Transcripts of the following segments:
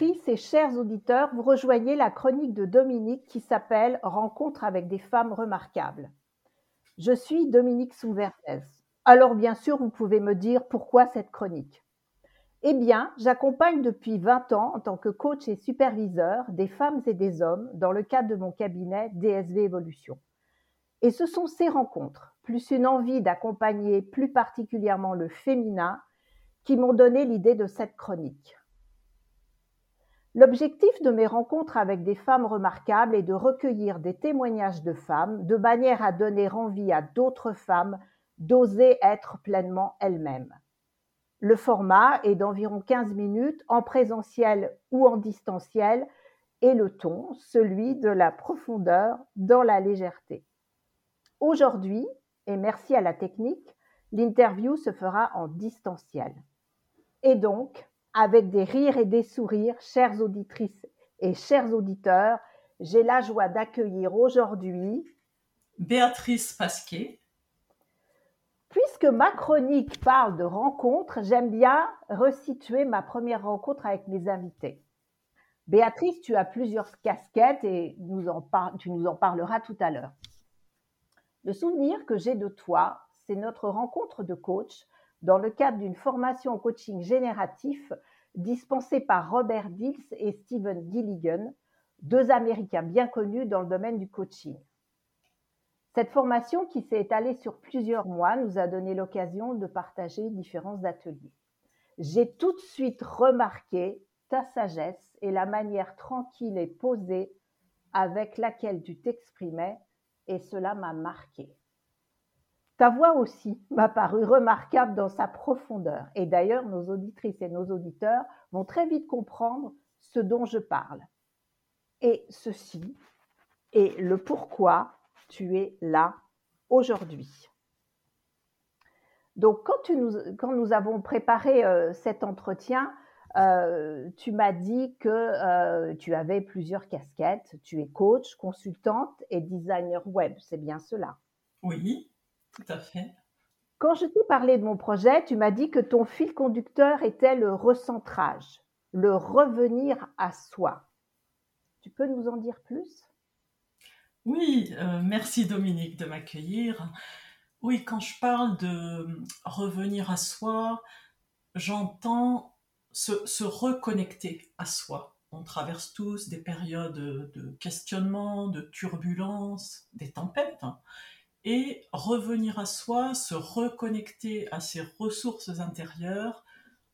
Auditrices et chers auditeurs, vous rejoignez la chronique de Dominique qui s'appelle Rencontre avec des femmes remarquables. Je suis Dominique Souvertès. Alors bien sûr, vous pouvez me dire pourquoi cette chronique. Eh bien, j'accompagne depuis 20 ans en tant que coach et superviseur des femmes et des hommes dans le cadre de mon cabinet DSV Evolution. Et ce sont ces rencontres, plus une envie d'accompagner plus particulièrement le féminin, qui m'ont donné l'idée de cette chronique. L'objectif de mes rencontres avec des femmes remarquables est de recueillir des témoignages de femmes de manière à donner envie à d'autres femmes d'oser être pleinement elles-mêmes. Le format est d'environ 15 minutes en présentiel ou en distanciel et le ton, celui de la profondeur dans la légèreté. Aujourd'hui, et merci à la technique, l'interview se fera en distanciel. Et donc, avec des rires et des sourires, chères auditrices et chers auditeurs, j'ai la joie d'accueillir aujourd'hui Béatrice Pasquet. Puisque ma chronique parle de rencontres, j'aime bien resituer ma première rencontre avec mes invités. Béatrice, tu as plusieurs casquettes et tu nous en parleras tout à l'heure. Le souvenir que j'ai de toi, c'est notre rencontre de coach dans le cadre d'une formation en coaching génératif dispensée par Robert Dills et Stephen Gilligan, deux Américains bien connus dans le domaine du coaching. Cette formation, qui s'est étalée sur plusieurs mois, nous a donné l'occasion de partager différents ateliers. J'ai tout de suite remarqué ta sagesse et la manière tranquille et posée avec laquelle tu t'exprimais, et cela m'a marqué. Ta voix aussi m'a paru remarquable dans sa profondeur. Et d'ailleurs, nos auditrices et nos auditeurs vont très vite comprendre ce dont je parle. Et ceci est le pourquoi tu es là aujourd'hui. Donc, quand, nous, avons préparé euh, cet entretien, euh, tu m'as dit que euh, tu avais plusieurs casquettes. Tu es coach, consultante et designer web. C'est bien cela? Oui. Tout à fait. Quand je t'ai parlé de mon projet, tu m'as dit que ton fil conducteur était le recentrage, le revenir à soi. Tu peux nous en dire plus? Oui, euh, merci Dominique de m'accueillir. Oui, quand je parle de revenir à soi, j'entends se, reconnecter à soi. On traverse tous des périodes de questionnement, de turbulence, des tempêtes. Et revenir à soi, se reconnecter à ses ressources intérieures,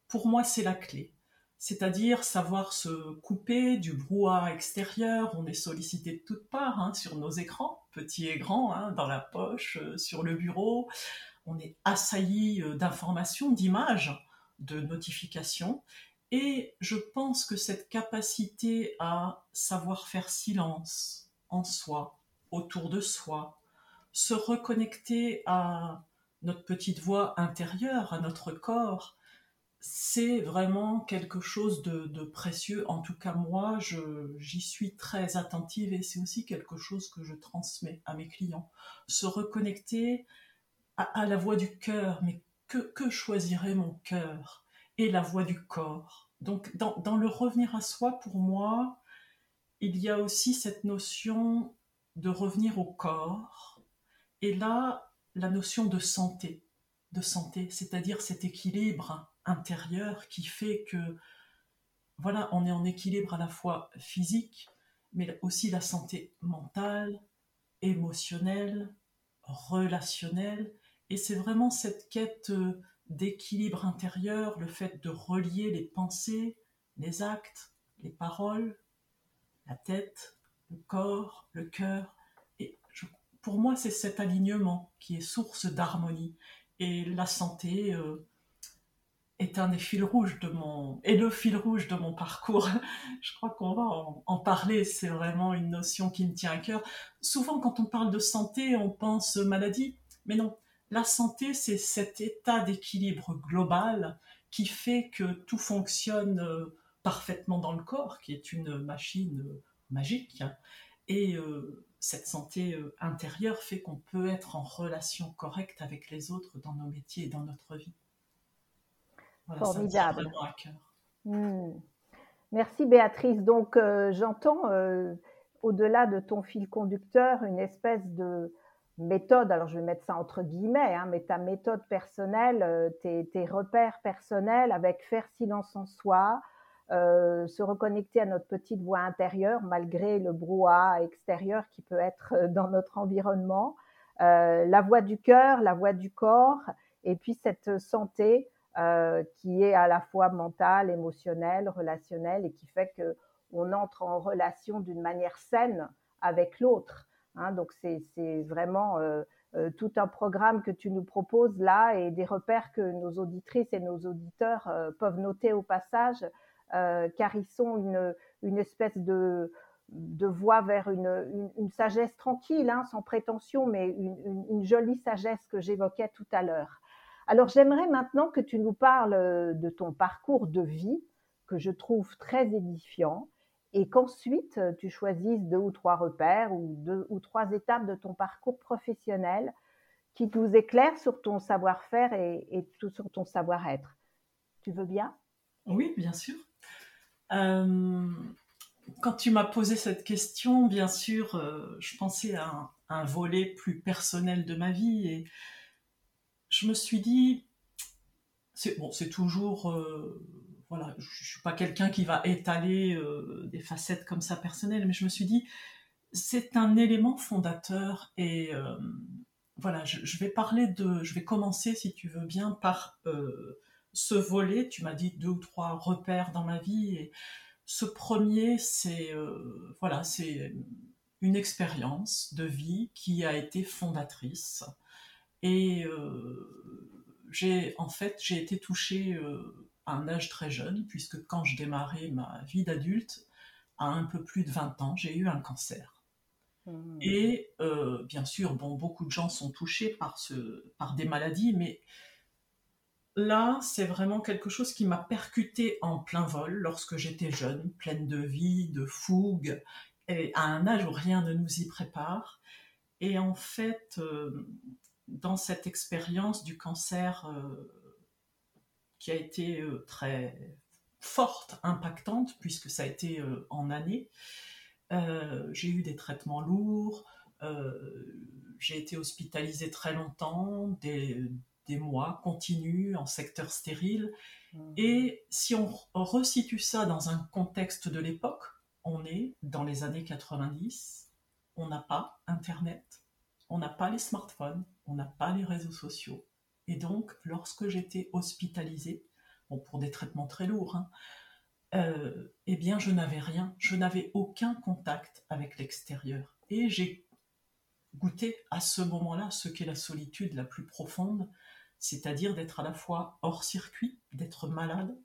pour moi c'est la clé. C'est-à-dire savoir se couper du brouhaha extérieur, on est sollicité de toutes parts hein, sur nos écrans, petits et grands, hein, dans la poche, euh, sur le bureau, on est assailli euh, d'informations, d'images, de notifications, et je pense que cette capacité à savoir faire silence en soi, autour de soi, se reconnecter à notre petite voix intérieure, à notre corps, c'est vraiment quelque chose de, précieux. En tout cas, moi, j'y suis très attentive et c'est aussi quelque chose que je transmets à mes clients. Se reconnecter à, la voix du cœur, mais que, choisirait mon cœur Et la voix du corps? Donc, dans le revenir à soi, pour moi, il y a aussi cette notion de revenir au corps, et là, la notion de santé, de santé, c'est-à-dire cet équilibre intérieur qui fait que, voilà, on est en équilibre à la fois physique, mais aussi la santé mentale, émotionnelle, relationnelle. Et c'est vraiment cette quête d'équilibre intérieur, le fait de relier les pensées, les actes, les paroles, la tête, le corps, le cœur, pour moi, c'est cet alignement qui est source d'harmonie. Et la santé euh, est un des fils rouges de mon, et le fil rouge de mon parcours. Je crois qu'on va en, parler. C'est vraiment une notion qui me tient à cœur. Souvent, quand on parle de santé, on pense maladie. Mais non, la santé, c'est cet état d'équilibre global qui fait que tout fonctionne euh, parfaitement dans le corps, qui est une machine euh, magique. Et cette santé euh, intérieure fait qu'on peut être en relation correcte avec les autres dans nos métiers et dans notre vie. Formidable. à cœur. Hmm. Merci Béatrice. Donc euh, j'entends euh, au-delà de ton fil conducteur une espèce de méthode, alors je vais mettre ça entre guillemets, hein, mais ta méthode personnelle, euh, tes, tes, repères personnels avec faire silence en soi, se reconnecter à notre petite voix intérieure malgré le brouhaha extérieur qui peut être dans notre environnement, la voix du cœur, la voix du corps, et puis cette santé euh, qui est à la fois mentale, émotionnelle, relationnelle et qui fait que on entre en relation d'une manière saine avec l'autre. Hein, donc c'est vraiment euh, euh, tout un programme que tu nous proposes là et des repères que nos auditrices et nos auditeurs euh, peuvent noter au passage, euh, car ils sont une, une espèce de, de voie vers une, une, sagesse tranquille, hein, sans prétention, mais une, une jolie sagesse que j'évoquais tout à l'heure. Alors j'aimerais maintenant que tu nous parles euh, de ton parcours de vie, que je trouve très édifiant, et qu'ensuite euh, tu choisisses deux ou trois repères ou deux ou trois étapes de ton parcours professionnel qui nous éclairent sur ton savoir-faire et, et, sur ton savoir-être. Tu veux bien? Oui, bien sûr. Euh, quand tu m'as posé cette question, bien sûr, euh, je pensais à un, volet plus personnel de ma vie et je me suis dit, c'est bon, c'est toujours, euh, voilà, je, je suis pas quelqu'un qui va étaler des facettes comme ça personnelles, mais je me suis dit, c'est un élément fondateur et voilà, je, vais parler de, je vais commencer si tu veux bien par ce volet. Tu m'as dit deux ou trois repères dans ma vie et ce premier, c'est euh, voilà, c'est une expérience de vie qui a été fondatrice et euh, j'ai en fait j'ai été touchée euh, à un âge très jeune, puisque quand je démarrais ma vie d'adulte, à un peu plus de 20 ans, j'ai eu un cancer. Mmh. Et bien sûr, bon, beaucoup de gens sont touchés par, ce, par des maladies, mais là, c'est vraiment quelque chose qui m'a percuté en plein vol lorsque j'étais jeune, pleine de vie, de fougue, et à un âge où rien ne nous y prépare. Et en fait, euh, dans cette expérience du cancer euh, qui a été euh, très forte, impactante, puisque ça a été en année, euh, j'ai eu des traitements lourds, j'ai été hospitalisée très longtemps, des, des, mois continus en secteur stérile. Mmh. Et si on resitue ça dans un contexte de l'époque, on est dans les années 90, on n'a pas Internet, on n'a pas les smartphones, on n'a pas les réseaux sociaux. Et donc, lorsque j'étais hospitalisée, bon, pour des traitements très lourds, hein, euh, eh bien, je n'avais rien, je n'avais aucun contact avec l'extérieur. Et j'ai goûté à ce moment-là ce qu'est la solitude la plus profonde, c'est-à-dire d'être à la fois hors circuit, d'être malade,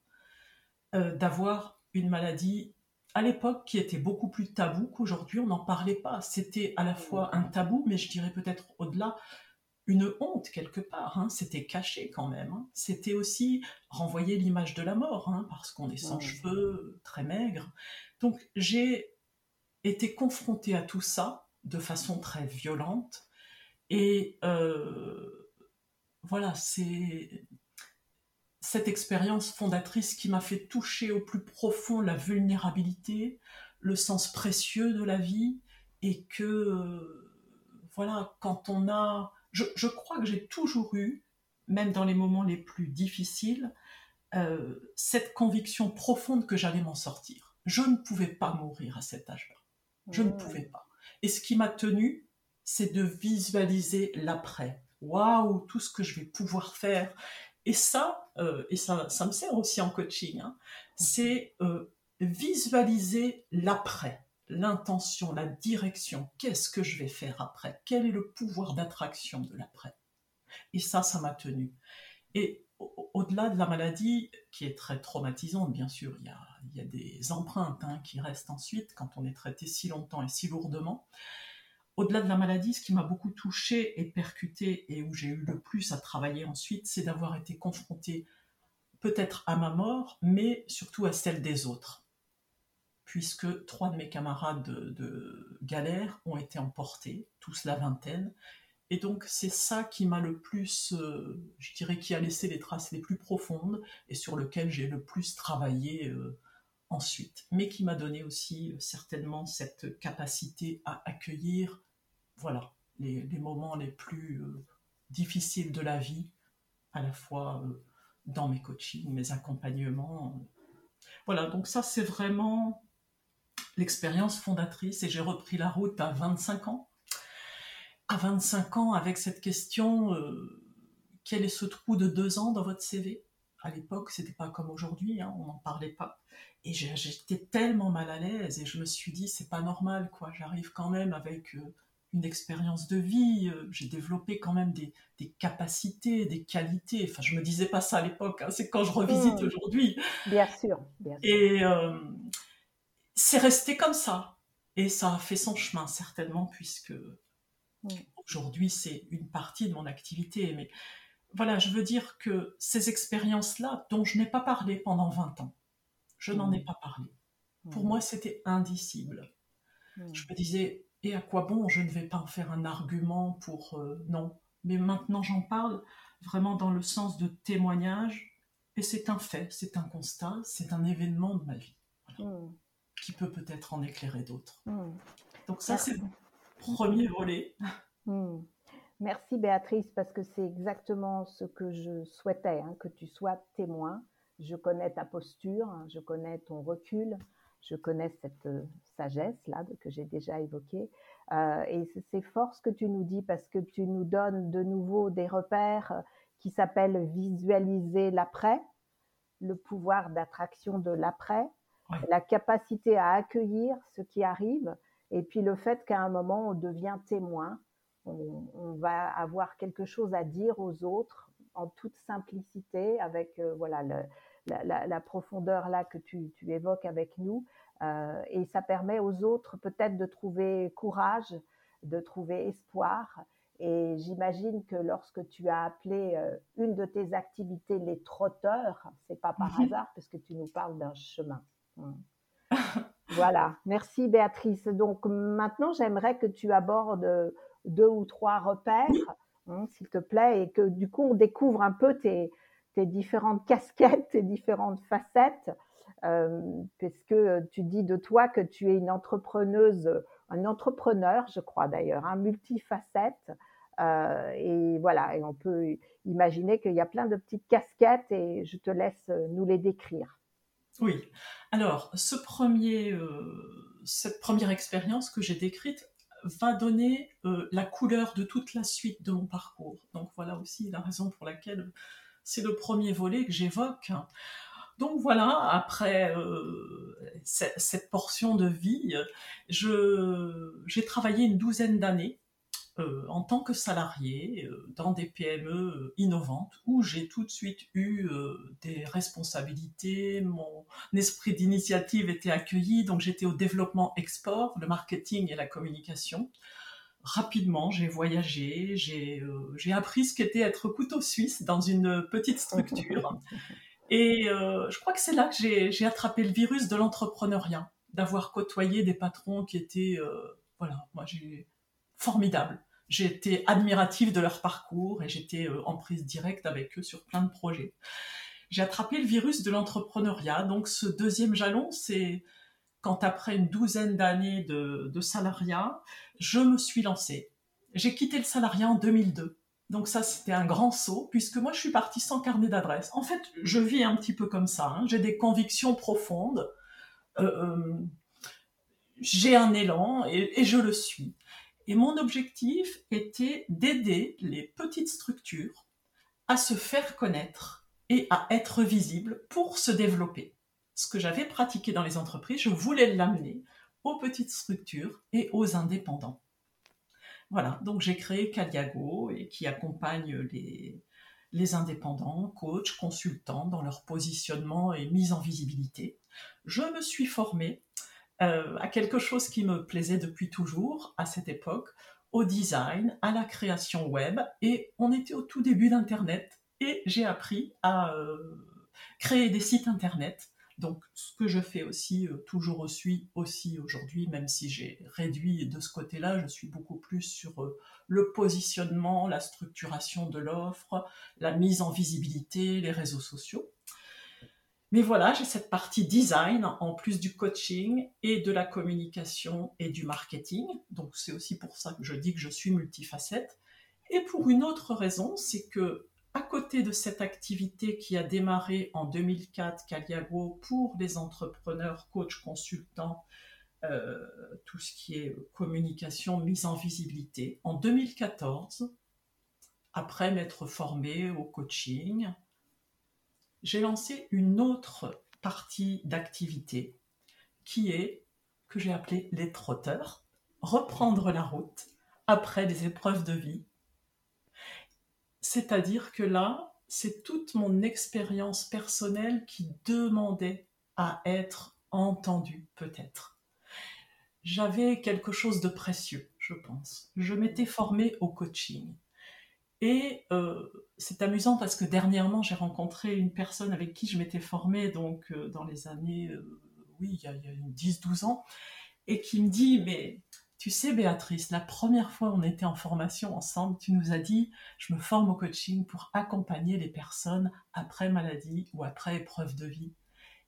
euh, d'avoir une maladie à l'époque qui était beaucoup plus tabou qu'aujourd'hui, on n'en parlait pas. C'était à la fois un tabou, mais je dirais peut-être au-delà, une honte quelque part. Hein. C'était caché quand même. Hein. C'était aussi renvoyer l'image de la mort, hein, parce qu'on est sans ouais. cheveux, très maigre. Donc j'ai été confrontée à tout ça de façon très violente. Et euh, voilà, c'est cette expérience fondatrice qui m'a fait toucher au plus profond la vulnérabilité, le sens précieux de la vie, et que, euh, voilà, quand on a... Je, je crois que j'ai toujours eu, même dans les moments les plus difficiles, euh, cette conviction profonde que j'allais m'en sortir. Je ne pouvais pas mourir à cet âge-là. Je mmh. ne pouvais pas. Et ce qui m'a tenu, c'est de visualiser l'après. Waouh, tout ce que je vais pouvoir faire. Et ça, euh, et ça, ça me sert aussi en coaching, hein, c'est euh, visualiser l'après, l'intention, la direction. Qu'est-ce que je vais faire après? Quel est le pouvoir d'attraction de l'après? Et ça, ça m'a tenu. Et au-delà de la maladie, qui est très traumatisante, bien sûr, il y a, il y a des empreintes hein, qui restent ensuite quand on est traité si longtemps et si lourdement au-delà de la maladie, ce qui m'a beaucoup touché et percuté et où j'ai eu le plus à travailler ensuite, c'est d'avoir été confronté peut-être à ma mort, mais surtout à celle des autres. Puisque trois de mes camarades de, de galère ont été emportés, tous la vingtaine. Et donc c'est ça qui m'a le plus, euh, je dirais, qui a laissé les traces les plus profondes et sur lequel j'ai le plus travaillé euh, ensuite, mais qui m'a donné aussi certainement cette capacité à accueillir, voilà, les, moments les plus difficiles de la vie, à la fois dans mes coachings, mes accompagnements. Voilà, donc ça c'est vraiment l'expérience fondatrice et j'ai repris la route à 25 ans. À 25 ans avec cette question, euh, quel est ce trou de deux ans dans votre CV À l'époque, c'était pas comme aujourd'hui, hein, on n'en parlait pas. Et j'étais tellement mal à l'aise et je me suis dit, c'est pas normal, quoi. J'arrive quand même avec euh, une expérience de vie, euh, j'ai développé quand même des, capacités, des qualités. Enfin, je me disais pas ça à l'époque, hein, c'est quand je revisite mmh. aujourd'hui. Bien sûr, bien sûr. Et c'est resté comme ça. Et ça a fait son chemin, certainement, puisque aujourd'hui, c'est une partie de mon activité. Mais voilà, je veux dire que ces expériences-là, dont je n'ai pas parlé pendant 20 ans, je n'en ai pas parlé. Pour moi, c'était indicible. Je me disais, et à quoi bon Je ne vais pas en faire un argument pour euh, non. Mais maintenant, j'en parle vraiment dans le sens de témoignage. Et c'est un fait, c'est un constat, c'est un événement de ma vie qui peut peut-être en éclairer d'autres. Donc ça, c'est le premier volet. Merci Béatrice, parce que c'est exactement ce que je souhaitais, hein, que tu sois témoin. Je connais ta posture, hein, je connais ton recul, je connais cette euh, sagesse-là que j'ai déjà évoquée. Euh, et c'est fort ce que tu nous dis, parce que tu nous donnes de nouveau des repères euh, qui s'appellent visualiser l'après, le pouvoir d'attraction de l'après, la capacité à accueillir ce qui arrive, et puis le fait qu'à un moment on devient témoin, on, va avoir quelque chose à dire aux autres en toute simplicité, avec euh, voilà la, profondeur là que tu, évoques avec nous, euh, et ça permet aux autres peut-être de trouver courage, de trouver espoir. Et j'imagine que lorsque tu as appelé euh, une de tes activités les trotteurs, c'est pas par hasard parce que tu nous parles d'un chemin. voilà, merci Béatrice. Donc maintenant, j'aimerais que tu abordes deux ou trois repères, hein, s'il te plaît, et que du coup, on découvre un peu tes, différentes casquettes, tes différentes facettes, euh, puisque tu dis de toi que tu es une entrepreneuse, un entrepreneur, je crois d'ailleurs, un multifacette. Euh, et voilà, et on peut imaginer qu'il y a plein de petites casquettes et je te laisse nous les décrire. Oui. Alors, ce premier, euh, cette première expérience que j'ai décrite va donner euh, la couleur de toute la suite de mon parcours. Donc voilà aussi la raison pour laquelle c'est le premier volet que j'évoque. Donc voilà, après euh, cette portion de vie, j'ai travaillé une douzaine d'années euh, en tant que salarié euh, dans des PME euh, innovantes où j'ai tout de suite eu des responsabilités, mon esprit d'initiative était accueilli, donc j'étais au développement export, le marketing et la communication. Rapidement, j'ai voyagé, j'ai appris ce qu'était être couteau suisse dans une petite structure. Et je crois que c'est là que j'ai attrapé le virus de l'entrepreneuriat, d'avoir côtoyé des patrons qui étaient, voilà, moi j'ai formidable. J'étais admirative de leur parcours et j'étais euh, en prise directe avec eux sur plein de projets. J'ai attrapé le virus de l'entrepreneuriat. Donc ce deuxième jalon, c'est quand après une douzaine d'années de, salariat, je me suis lancée. J'ai quitté le salariat en 2002. Donc ça, c'était un grand saut, puisque moi, je suis partie sans carnet d'adresse. En fait, je vis un petit peu comme ça. Hein. J'ai des convictions profondes. Euh, euh, j'ai un élan et, je le suis. Et mon objectif était d'aider les petites structures à se faire connaître et à être visibles pour se développer. Ce que j'avais pratiqué dans les entreprises, je voulais l'amener aux petites structures et aux indépendants. Voilà, donc j'ai créé Caliago qui accompagne les, les indépendants, coachs, consultants dans leur positionnement et mise en visibilité. Je me suis formée euh, à quelque chose qui me plaisait depuis toujours à cette époque, au design, à la création web, et on était au tout début d'Internet, et j'ai appris à euh, créer des sites Internet. Donc, ce que je fais aussi, euh, toujours aussi, aussi aujourd'hui, même si j'ai réduit de ce côté-là, je suis beaucoup plus sur le positionnement, la structuration de l'offre, la mise en visibilité, les réseaux sociaux. Mais voilà, j'ai cette partie design en plus du coaching et de la communication et du marketing. Donc c'est aussi pour ça que je dis que je suis multifacette. Et pour une autre raison, c'est que à côté de cette activité qui a démarré en 2004, Caliago, pour les entrepreneurs, coachs, consultants, euh, tout ce qui est communication, mise en visibilité, en 2014, après m'être formé au coaching, j'ai lancé une autre partie d'activité qui est, que j'ai appelée les trotteurs, reprendre la route après des épreuves de vie c'est-à-dire que là, c'est toute mon expérience personnelle qui demandait à être entendue, peut-être. J'avais quelque chose de précieux, je pense. Je m'étais formée au coaching. Et euh, c'est amusant parce que dernièrement, j'ai rencontré une personne avec qui je m'étais formée donc, euh, dans les années, euh, oui, il y a, a 10-12 ans, et qui me dit, mais tu sais, Béatrice, la première fois on était en formation ensemble, tu nous as dit, je me forme au coaching pour accompagner les personnes après maladie ou après épreuve de vie.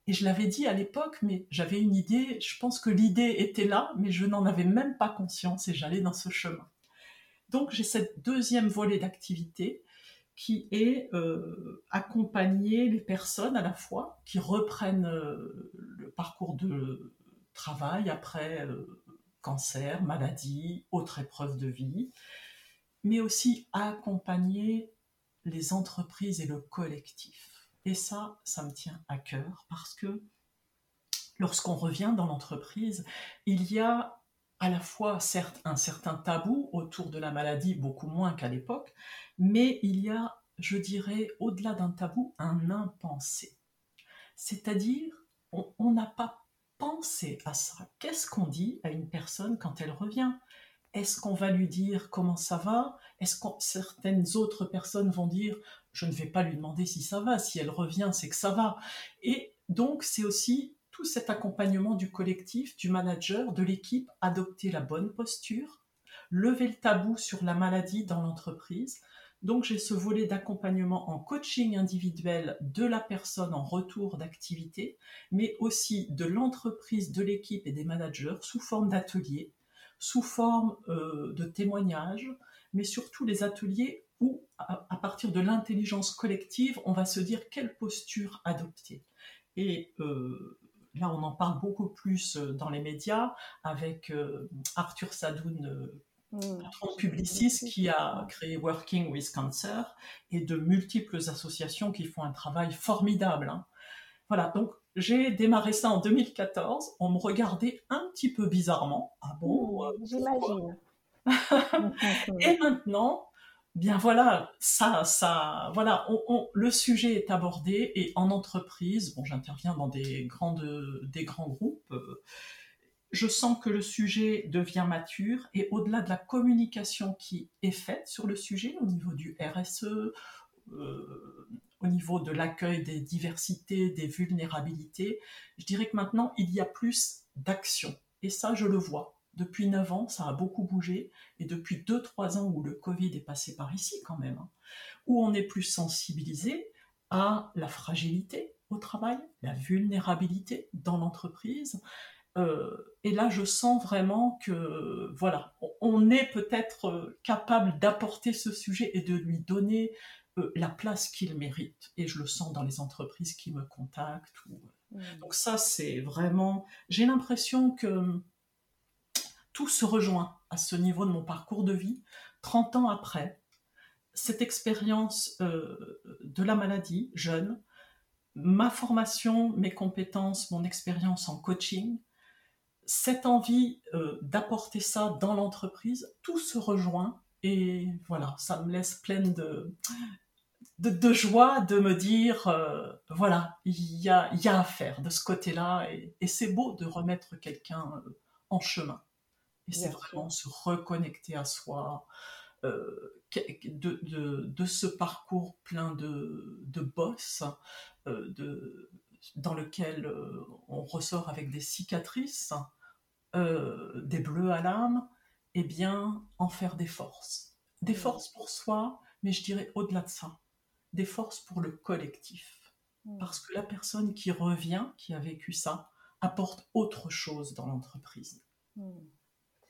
Et je l'avais dit à l'époque, mais j'avais une idée, je pense que l'idée était là, mais je n'en avais même pas conscience et j'allais dans ce chemin. Donc j'ai cette deuxième volet d'activité qui est euh, accompagner les personnes à la fois qui reprennent euh, le parcours de travail après euh, cancer, maladie, autre épreuve de vie, mais aussi accompagner les entreprises et le collectif. Et ça, ça me tient à cœur parce que lorsqu'on revient dans l'entreprise, il y a à la fois certes un certain tabou autour de la maladie, beaucoup moins qu'à l'époque, mais il y a, je dirais, au-delà d'un tabou, un impensé. C'est-à-dire, on n'a pas pensez à ça. Qu'est-ce qu'on dit à une personne quand elle revient? Est-ce qu'on va lui dire comment ça va? Est-ce que certaines autres personnes vont dire je ne vais pas lui demander si ça va, si elle revient, c'est que ça va. Et donc c'est aussi tout cet accompagnement du collectif, du manager, de l'équipe, adopter la bonne posture, lever le tabou sur la maladie dans l'entreprise, donc j'ai ce volet d'accompagnement en coaching individuel de la personne en retour d'activité, mais aussi de l'entreprise, de l'équipe et des managers sous forme d'ateliers, sous forme euh, de témoignages, mais surtout les ateliers où, à, partir de l'intelligence collective, on va se dire quelle posture adopter. Et euh, là, on en parle beaucoup plus euh, dans les médias avec Arthur Sadoun un mmh. publiciste qui a créé Working with Cancer et de multiples associations qui font un travail formidable. Hein. Voilà, donc j'ai démarré ça en 2014. On me regardait un petit peu bizarrement. Ah bon mmh, J'imagine. et maintenant, bien voilà, ça, ça, voilà, le sujet est abordé et en entreprise, bon, j'interviens dans des grandes, des grands groupes. Euh, je sens que le sujet devient mature et au-delà de la communication qui est faite sur le sujet au niveau du RSE, euh, au niveau de l'accueil des diversités, des vulnérabilités, je dirais que maintenant il y a plus d'action. Et ça, je le vois. Depuis 9 ans, ça a beaucoup bougé. Et depuis 2-3 ans où le Covid est passé par ici quand même, hein, où on est plus sensibilisé à la fragilité au travail, la vulnérabilité dans l'entreprise, euh, et là, je sens vraiment que, voilà, on est peut-être euh, capable d'apporter ce sujet et de lui donner euh, la place qu'il mérite. Et je le sens dans les entreprises qui me contactent. Mmh. Donc ça, c'est vraiment... J'ai l'impression que tout se rejoint à ce niveau de mon parcours de vie. 30 ans après, cette expérience de la maladie, jeune, ma formation, mes compétences, mon expérience en coaching, cette envie euh, d'apporter ça dans l'entreprise, tout se rejoint et voilà, ça me laisse pleine de, joie de me dire, euh, voilà, il y a, y à faire de ce côté-là et, c'est beau de remettre quelqu'un euh, en chemin. Et c'est vraiment se reconnecter à soi, de, de, ce parcours plein de, de bosses, de, dans lequel euh, on ressort avec des cicatrices, euh, des bleus à l'âme, et eh bien, en faire des forces. Des forces pour soi, mais je dirais au-delà de ça, des forces pour le collectif. Hmm. Parce que la personne qui revient, qui a vécu ça, apporte autre chose dans l'entreprise. Hmm.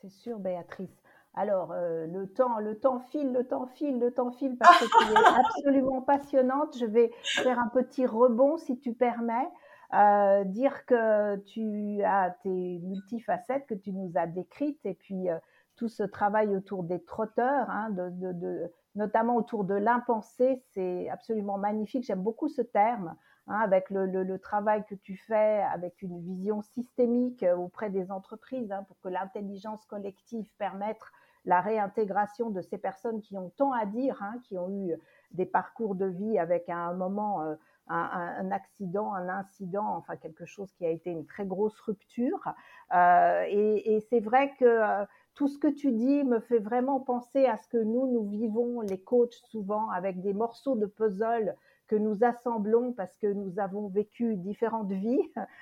C'est sûr, Béatrice. Alors, euh, le temps, le temps file, le temps file, le temps file parce que tu es absolument passionnante. Je vais faire un petit rebond, si tu permets. Euh, dire que tu as tes multifacettes que tu nous as décrites et puis euh, tout ce travail autour des trotteurs, hein, de, notamment autour de l'impensé, c'est absolument magnifique. J'aime beaucoup ce terme. Hein, avec le, travail que tu fais, avec une vision systémique euh, auprès des entreprises, hein, pour que l'intelligence collective permette la réintégration de ces personnes qui ont tant à dire, qui ont eu des parcours de vie avec un moment un, accident, un incident, enfin quelque chose qui a été une très grosse rupture. Euh, et, c'est vrai que euh, tout ce que tu dis me fait vraiment penser à ce que nous, nous vivons, les coachs, souvent avec des morceaux de puzzle que nous assemblons parce que nous avons vécu différentes vies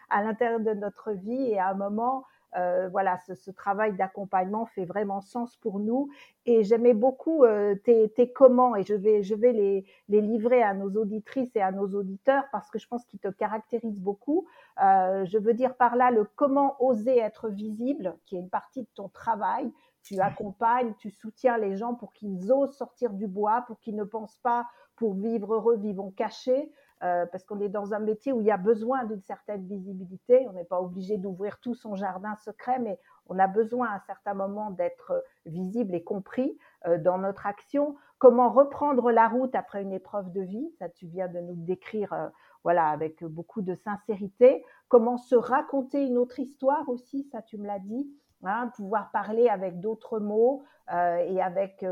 à l'intérieur de notre vie et à un moment, euh, voilà, ce, travail d'accompagnement fait vraiment sens pour nous. Et j'aimais beaucoup euh, tes, comment, et je vais, je vais les, les, livrer à nos auditrices et à nos auditeurs parce que je pense qu'ils te caractérisent beaucoup. Euh, je veux dire par là le comment oser être visible, qui est une partie de ton travail. Tu accompagnes, tu soutiens les gens pour qu'ils osent sortir du bois, pour qu'ils ne pensent pas pour vivre heureux, vivons cachés. Euh, parce qu'on est dans un métier où il y a besoin d'une certaine visibilité. On n'est pas obligé d'ouvrir tout son jardin secret, mais on a besoin à un certain moment d'être euh, visible et compris euh, dans notre action. Comment reprendre la route après une épreuve de vie, ça tu viens de nous décrire, voilà, avec beaucoup de sincérité. Comment se raconter une autre histoire aussi, ça tu me l'as dit. Hein, pouvoir parler avec d'autres mots et avec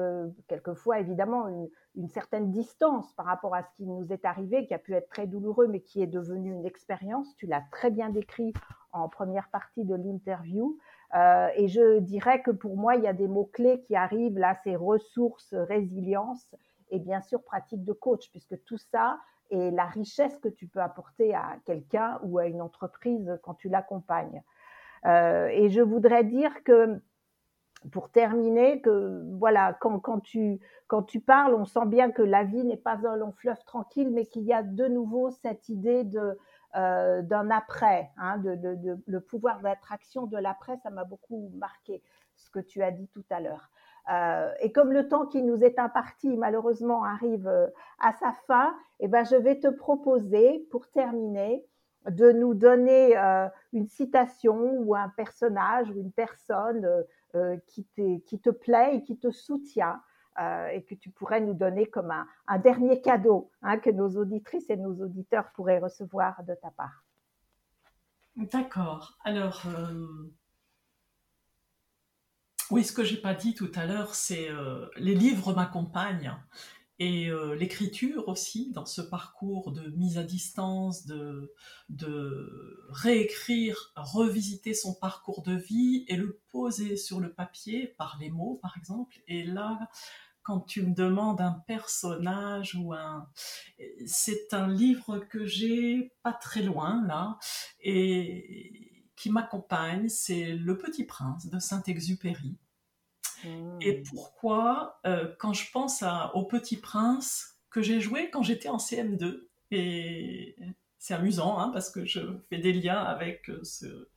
quelquefois évidemment une, une certaine distance par rapport à ce qui nous est arrivé, qui a pu être très douloureux, mais qui est devenu une expérience. Tu l'as très bien décrit en première partie de l'interview. Euh, et je dirais que pour moi, il y a des mots-clés qui arrivent là, c'est ressources, résilience et bien sûr pratique de coach, puisque tout ça est la richesse que tu peux apporter à quelqu'un ou à une entreprise quand tu l'accompagnes. Euh, et je voudrais dire que pour terminer, que voilà, quand, tu, quand tu parles, on sent bien que la vie n'est pas un long fleuve tranquille, mais qu'il y a de nouveau cette idée de euh, d'un après, hein, de, le pouvoir d'attraction de l'après, ça m'a beaucoup marqué ce que tu as dit tout à l'heure. Euh, et comme le temps qui nous est imparti malheureusement arrive euh, à sa fin, eh ben je vais te proposer pour terminer de nous donner une citation ou un personnage ou une personne qui, qui, te plaît et qui te soutient euh, et que tu pourrais nous donner comme un, dernier cadeau hein, que nos auditrices et nos auditeurs pourraient recevoir de ta part. D'accord. Alors, euh, oui, ce que j'ai pas dit tout à l'heure, c'est les livres m'accompagnent et euh, l'écriture aussi dans ce parcours de mise à distance, de, de réécrire, revisiter son parcours de vie et le poser sur le papier par les mots par exemple. Et là, quand tu me demandes un personnage ou un... C'est un livre que j'ai pas très loin là et qui m'accompagne, c'est Le Petit Prince de Saint-Exupéry. Et mmh. pourquoi, euh, quand je pense au Petit Prince que j'ai joué quand j'étais en CM2, et c'est amusant hein, parce que je fais des liens avec euh, ce,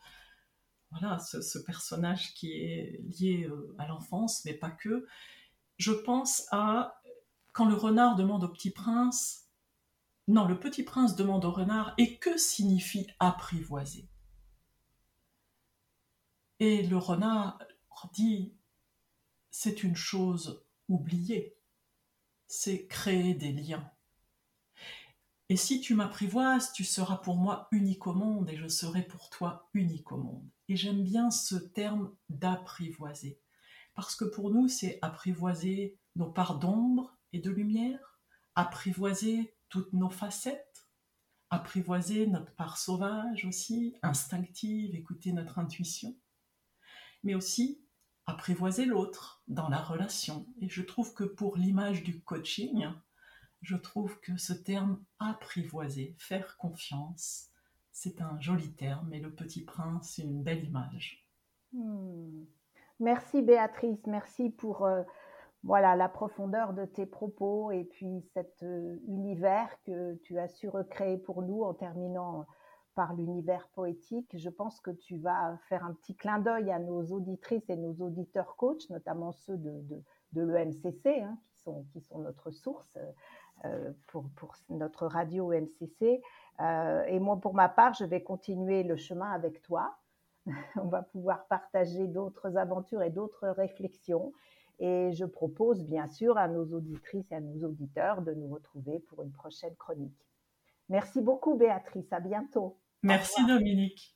voilà, ce, personnage qui est lié euh, à l'enfance, mais pas que. Je pense à quand le renard demande au petit prince, non, le petit prince demande au renard, et que signifie apprivoiser? Et le renard dit, c'est une chose oubliée, c'est créer des liens. Et si tu m'apprivoises, tu seras pour moi unique au monde et je serai pour toi unique au monde. Et j'aime bien ce terme d'apprivoiser, parce que pour nous, c'est apprivoiser nos parts d'ombre et de lumière, apprivoiser toutes nos facettes, apprivoiser notre part sauvage aussi, instinctive, écouter notre intuition, mais aussi apprivoiser l'autre dans la relation. Et je trouve que pour l'image du coaching, je trouve que ce terme apprivoiser, faire confiance, c'est un joli terme et le petit prince, une belle image. Hmm. Merci Béatrice, merci pour, euh, voilà la profondeur de tes propos et puis cet euh, univers que tu as su recréer pour nous en terminant par l'univers poétique. Je pense que tu vas faire un petit clin d'œil à nos auditrices et nos auditeurs coachs, notamment ceux de, de, l'EMCC, hein, qui, sont, qui sont notre source euh, pour, pour, notre radio EMCC. Euh, et moi, pour ma part, je vais continuer le chemin avec toi. On va pouvoir partager d'autres aventures et d'autres réflexions. Et je propose bien sûr à nos auditrices et à nos auditeurs de nous retrouver pour une prochaine chronique. Merci beaucoup Béatrice, à bientôt. Merci Dominique.